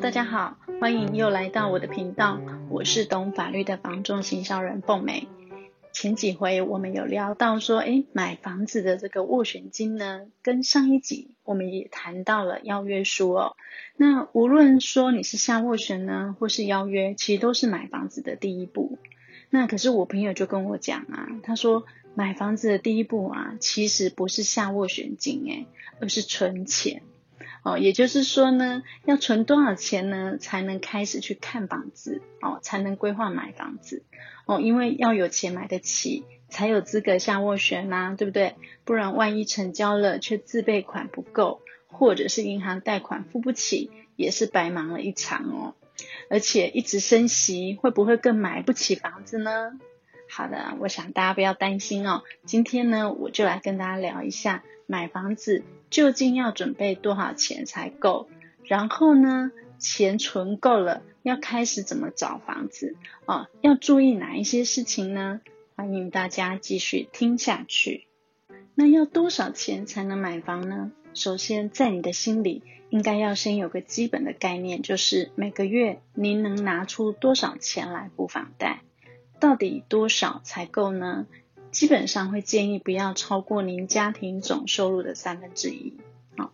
大家好，欢迎又来到我的频道，我是懂法律的房仲行销人凤美。前几回我们有聊到说，诶，买房子的这个斡旋金呢，跟上一集我们也谈到了邀约书哦。那无论说你是下斡旋呢，或是邀约，其实都是买房子的第一步。那可是我朋友就跟我讲啊，他说买房子的第一步啊，其实不是下斡旋金诶，而是存钱。哦，也就是说呢，要存多少钱呢，才能开始去看房子哦，才能规划买房子哦，因为要有钱买得起，才有资格下斡旋呐，对不对？不然万一成交了却自备款不够，或者是银行贷款付不起，也是白忙了一场哦。而且一直升息，会不会更买不起房子呢？好的，我想大家不要担心哦。今天呢，我就来跟大家聊一下买房子究竟要准备多少钱才够，然后呢，钱存够了，要开始怎么找房子哦？要注意哪一些事情呢？欢迎大家继续听下去。那要多少钱才能买房呢？首先，在你的心里应该要先有个基本的概念，就是每个月您能拿出多少钱来付房贷。到底多少才够呢？基本上会建议不要超过您家庭总收入的三分之一。好，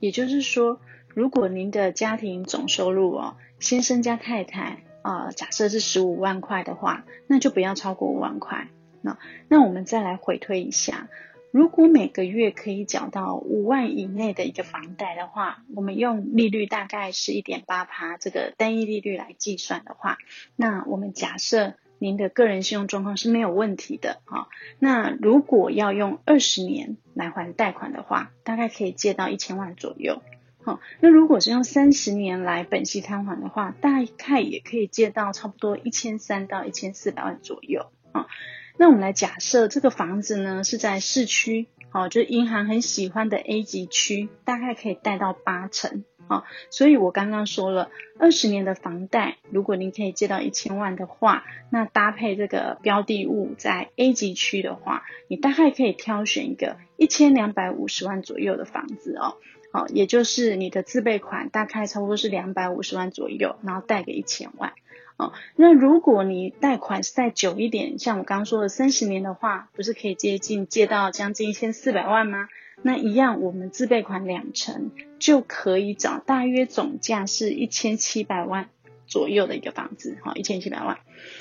也就是说，如果您的家庭总收入哦，先生加太太啊，假设是十五万块的话，那就不要超过五万块。那那我们再来回推一下，如果每个月可以缴到五万以内的一个房贷的话，我们用利率大概是一点八趴这个单一利率来计算的话，那我们假设。您的个人信用状况是没有问题的啊。那如果要用二十年来还贷款的话，大概可以借到一千万左右。好，那如果是用三十年来本息摊还的话，大概也可以借到差不多一千三到一千四百万左右啊。那我们来假设这个房子呢是在市区，好，就是银行很喜欢的 A 级区，大概可以贷到八成。好，所以我刚刚说了，二十年的房贷，如果您可以借到一千万的话，那搭配这个标的物在 A 级区的话，你大概可以挑选一个一千两百五十万左右的房子哦。好，也就是你的自备款大概差不多是两百五十万左右，然后贷个一千万。哦，那如果你贷款是再久一点，像我刚刚说的三十年的话，不是可以接近借到将近一千四百万吗？那一样，我们自备款两成就可以找大约总价是一千七百万左右的一个房子，哈，一千七百万。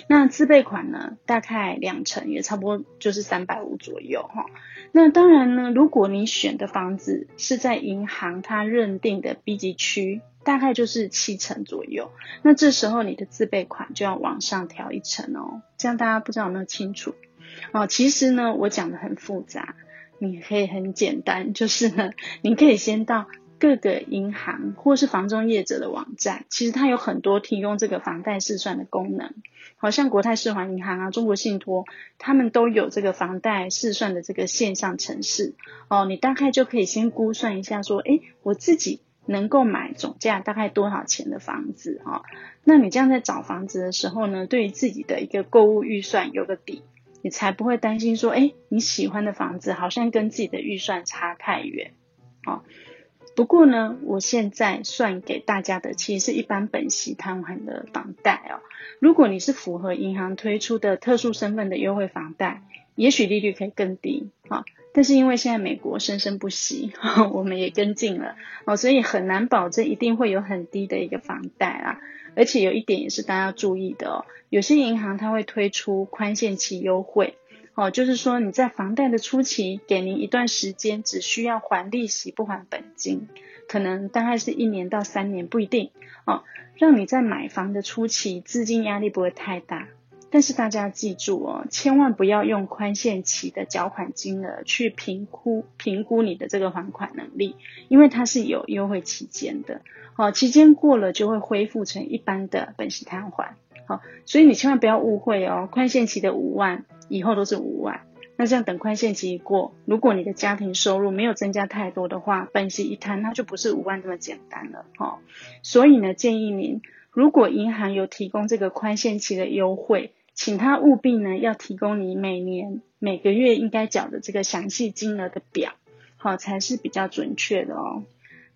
那自备款呢，大概两成也差不多就是三百五左右，哈。那当然呢，如果你选的房子是在银行它认定的 B 级区，大概就是七成左右。那这时候你的自备款就要往上调一层哦。这样大家不知道有没有清楚？哦，其实呢，我讲的很复杂。你可以很简单，就是呢，你可以先到各个银行或是房中业者的网站，其实它有很多提供这个房贷试算的功能，好像国泰世华银行啊、中国信托，他们都有这个房贷试算的这个线上程式哦，你大概就可以先估算一下，说，诶，我自己能够买总价大概多少钱的房子啊？那你这样在找房子的时候呢，对于自己的一个购物预算有个底。你才不会担心说，哎，你喜欢的房子好像跟自己的预算差太远，哦。不过呢，我现在算给大家的其实是一般本息摊还的房贷哦。如果你是符合银行推出的特殊身份的优惠房贷，也许利率可以更低啊，但是因为现在美国生生不息，哦，我们也跟进了哦，所以很难保证一定会有很低的一个房贷啊。而且有一点也是大家要注意的哦，有些银行它会推出宽限期优惠，哦，就是说你在房贷的初期给您一段时间，只需要还利息不还本金，可能大概是一年到三年不一定，哦，让你在买房的初期资金压力不会太大。但是大家记住哦，千万不要用宽限期的缴款金额去评估评估你的这个还款能力，因为它是有优惠期间的。好，期间过了就会恢复成一般的本息摊还。好，所以你千万不要误会哦，宽限期的五万以后都是五万。那这样等宽限期一过，如果你的家庭收入没有增加太多的话，本息一摊，那就不是五万这么简单了。好，所以呢，建议您，如果银行有提供这个宽限期的优惠，请他务必呢要提供你每年每个月应该缴的这个详细金额的表，好，才是比较准确的哦。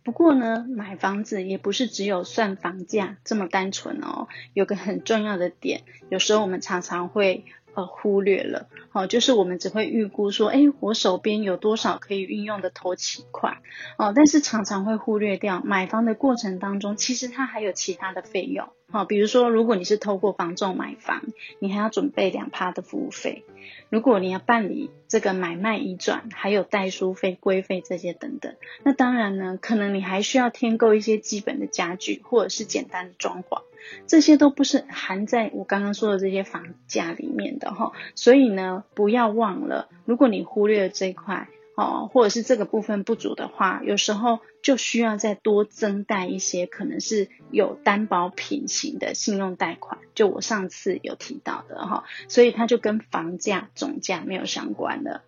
不过呢，买房子也不是只有算房价这么单纯哦，有个很重要的点，有时候我们常常会忽略了，哦，就是我们只会预估说，诶，我手边有多少可以运用的头期款，哦，但是常常会忽略掉买房的过程当中，其实它还有其他的费用。好，比如说，如果你是透过房仲买房，你还要准备两趴的服务费；如果你要办理这个买卖移转，还有代书费、规费这些等等。那当然呢，可能你还需要添购一些基本的家具，或者是简单的装潢，这些都不是含在我刚刚说的这些房价里面的哈。所以呢，不要忘了，如果你忽略了这一块。哦，或者是这个部分不足的话，有时候就需要再多增贷一些，可能是有担保品型的信用贷款，就我上次有提到的哈，所以它就跟房价总价没有相关的。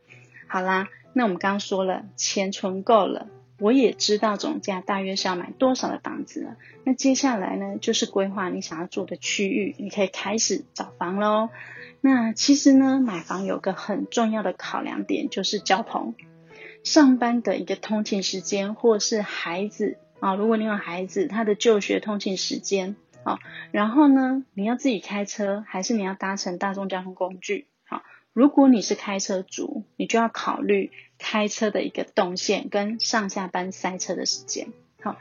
好啦，那我们刚刚说了，钱存够了，我也知道总价大约是要买多少的房子了。那接下来呢，就是规划你想要住的区域，你可以开始找房喽。那其实呢，买房有个很重要的考量点，就是交通。上班的一个通勤时间，或是孩子啊，如果你有孩子，他的就学通勤时间啊，然后呢，你要自己开车，还是你要搭乘大众交通工具？如果你是开车族，你就要考虑开车的一个动线跟上下班塞车的时间。好，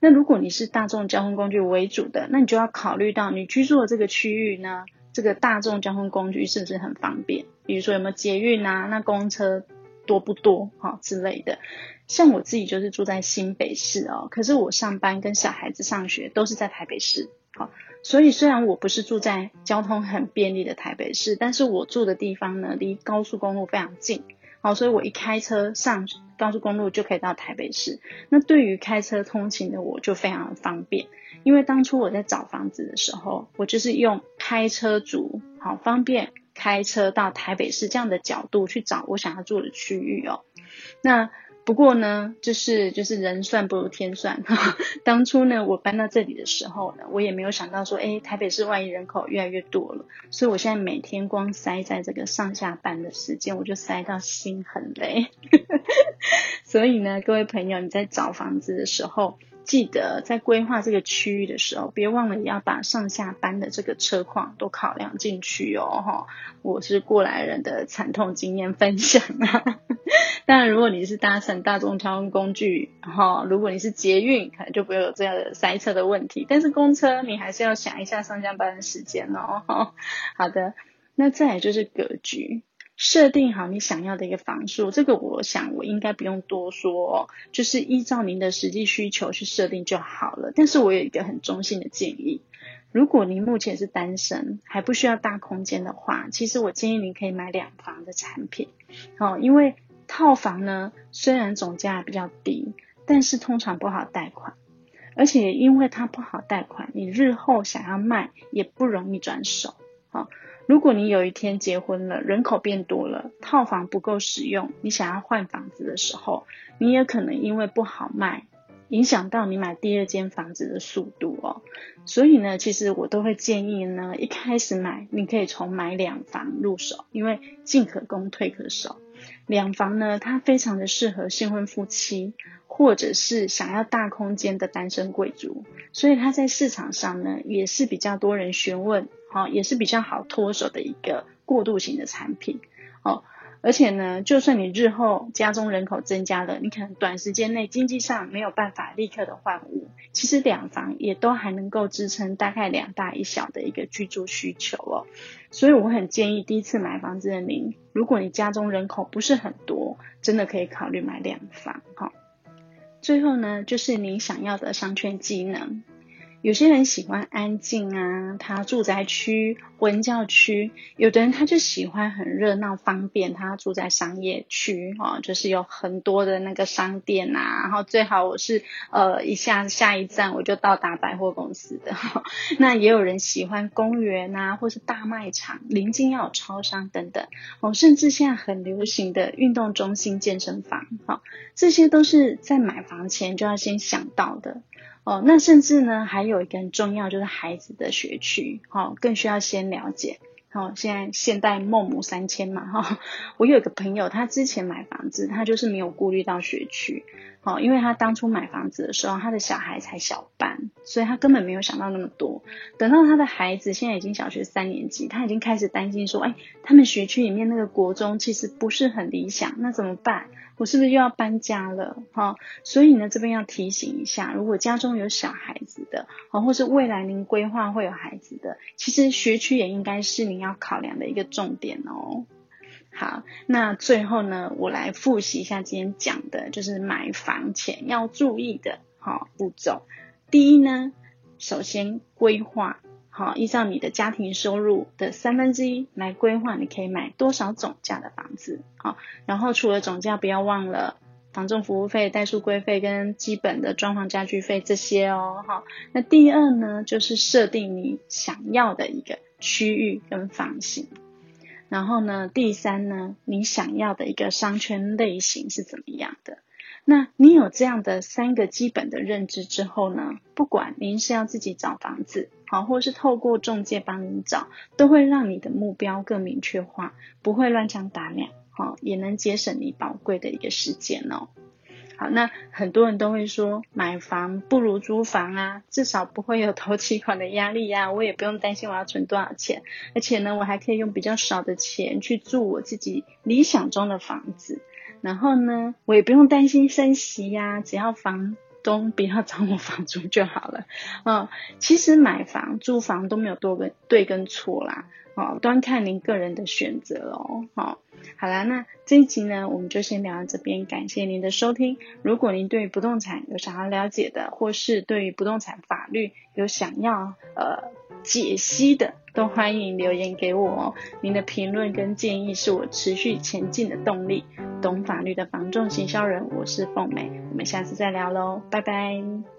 那如果你是大众交通工具为主的，那你就要考虑到你居住的这个区域呢，这个大众交通工具是不是很方便？比如说有没有捷运啊？那公车？多不多哈之类的，像我自己就是住在新北市哦，可是我上班跟小孩子上学都是在台北市，好，所以虽然我不是住在交通很便利的台北市，但是我住的地方呢离高速公路非常近，好，所以我一开车上高速公路就可以到台北市。那对于开车通勤的我就非常的方便，因为当初我在找房子的时候，我就是用开车族好方便。开车到台北市这样的角度去找我想要住的区域哦。那不过呢，就是就是人算不如天算哈。当初呢，我搬到这里的时候呢，我也没有想到说，诶，台北市万一人口越来越多了，所以我现在每天光塞在这个上下班的时间，我就塞到心很累。所以呢，各位朋友，你在找房子的时候，记得在规划这个区域的时候，别忘了也要把上下班的这个车况都考量进去哦。哈，我是过来人的惨痛经验分享啊。当然，如果你是搭乘大众交通工具，哈，如果你是捷运，可能就不会有这样的塞车的问题。但是公车，你还是要想一下上下班的时间哦。好的，那再来就是格局。设定好你想要的一个房数，这个我想我应该不用多说，就是依照您的实际需求去设定就好了。但是我有一个很中性的建议，如果您目前是单身，还不需要大空间的话，其实我建议您可以买两房的产品。哦，因为套房呢，虽然总价比较低，但是通常不好贷款，而且因为它不好贷款，你日后想要卖也不容易转手。好。如果你有一天结婚了，人口变多了，套房不够使用，你想要换房子的时候，你也可能因为不好卖，影响到你买第二间房子的速度哦。所以呢，其实我都会建议呢，一开始买，你可以从买两房入手，因为进可攻，退可守。两房呢，它非常的适合新婚夫妻，或者是想要大空间的单身贵族，所以它在市场上呢，也是比较多人询问。哦，也是比较好脱手的一个过渡型的产品哦，而且呢，就算你日后家中人口增加了，你可能短时间内经济上没有办法立刻的换屋，其实两房也都还能够支撑大概两大一小的一个居住需求哦。所以我很建议第一次买房子的您，如果你家中人口不是很多，真的可以考虑买两房哈。最后呢，就是你想要的商圈技能。有些人喜欢安静啊，他住宅区、文教区；有的人他就喜欢很热闹、方便，他住在商业区哦，就是有很多的那个商店呐、啊，然后最好我是呃一下下一站我就到达百货公司的。那也有人喜欢公园啊，或是大卖场，临近要有超商等等哦，甚至现在很流行的运动中心、健身房，好、这些都是在买房前就要先想到的。哦，那甚至呢，还有一个很重要，就是孩子的学区，哦，更需要先了解。哦，现在现代孟母三迁嘛，哈、哦，我有一个朋友，他之前买房子，他就是没有顾虑到学区，哦，因为他当初买房子的时候，他的小孩才小班，所以他根本没有想到那么多。等到他的孩子现在已经小学三年级，他已经开始担心说，哎，他们学区里面那个国中其实不是很理想，那怎么办？我是不是又要搬家了？哈、所以呢，这边要提醒一下，如果家中有小孩子的，哦，或是未来您规划会有孩子的，其实学区也应该是您要考量的一个重点哦。好，那最后呢，我来复习一下今天讲的，就是买房前要注意的哈步骤。第一呢，首先规划，好，依照你的家庭收入的三分之一来规划，你可以买多少总价的房子，好，然后除了总价，不要忘了房仲服务费、代书规费跟基本的装潢家具费这些哦，好。那第二呢，就是设定你想要的一个区域跟房型。然后呢，第三呢，你想要的一个商圈类型是怎么样的？那你有这样的三个基本的认知之后呢，不管您是要自己找房子，好，或是透过中介帮你找，都会让你的目标更明确化，不会乱枪打鸟，好，也能节省你宝贵的一个时间哦。好，那很多人都会说，买房不如租房啊，至少不会有头期款的压力呀，我也不用担心我要存多少钱，而且呢，我还可以用比较少的钱去住我自己理想中的房子，然后呢，我也不用担心升息呀，只要房都不要涨我房租就好了。嗯，其实买房、租房都没有多跟对跟错啦，哦，端看您个人的选择哦，好。好啦，那这一集呢，我们就先聊到这边。感谢您的收听。如果您对于不动产有想要了解的，或是对于不动产法律有想要呃解析的，都欢迎留言给我哦。您的评论跟建议是我持续前进的动力。懂法律的房仲行销人，我是凤美，我们下次再聊喽，拜拜。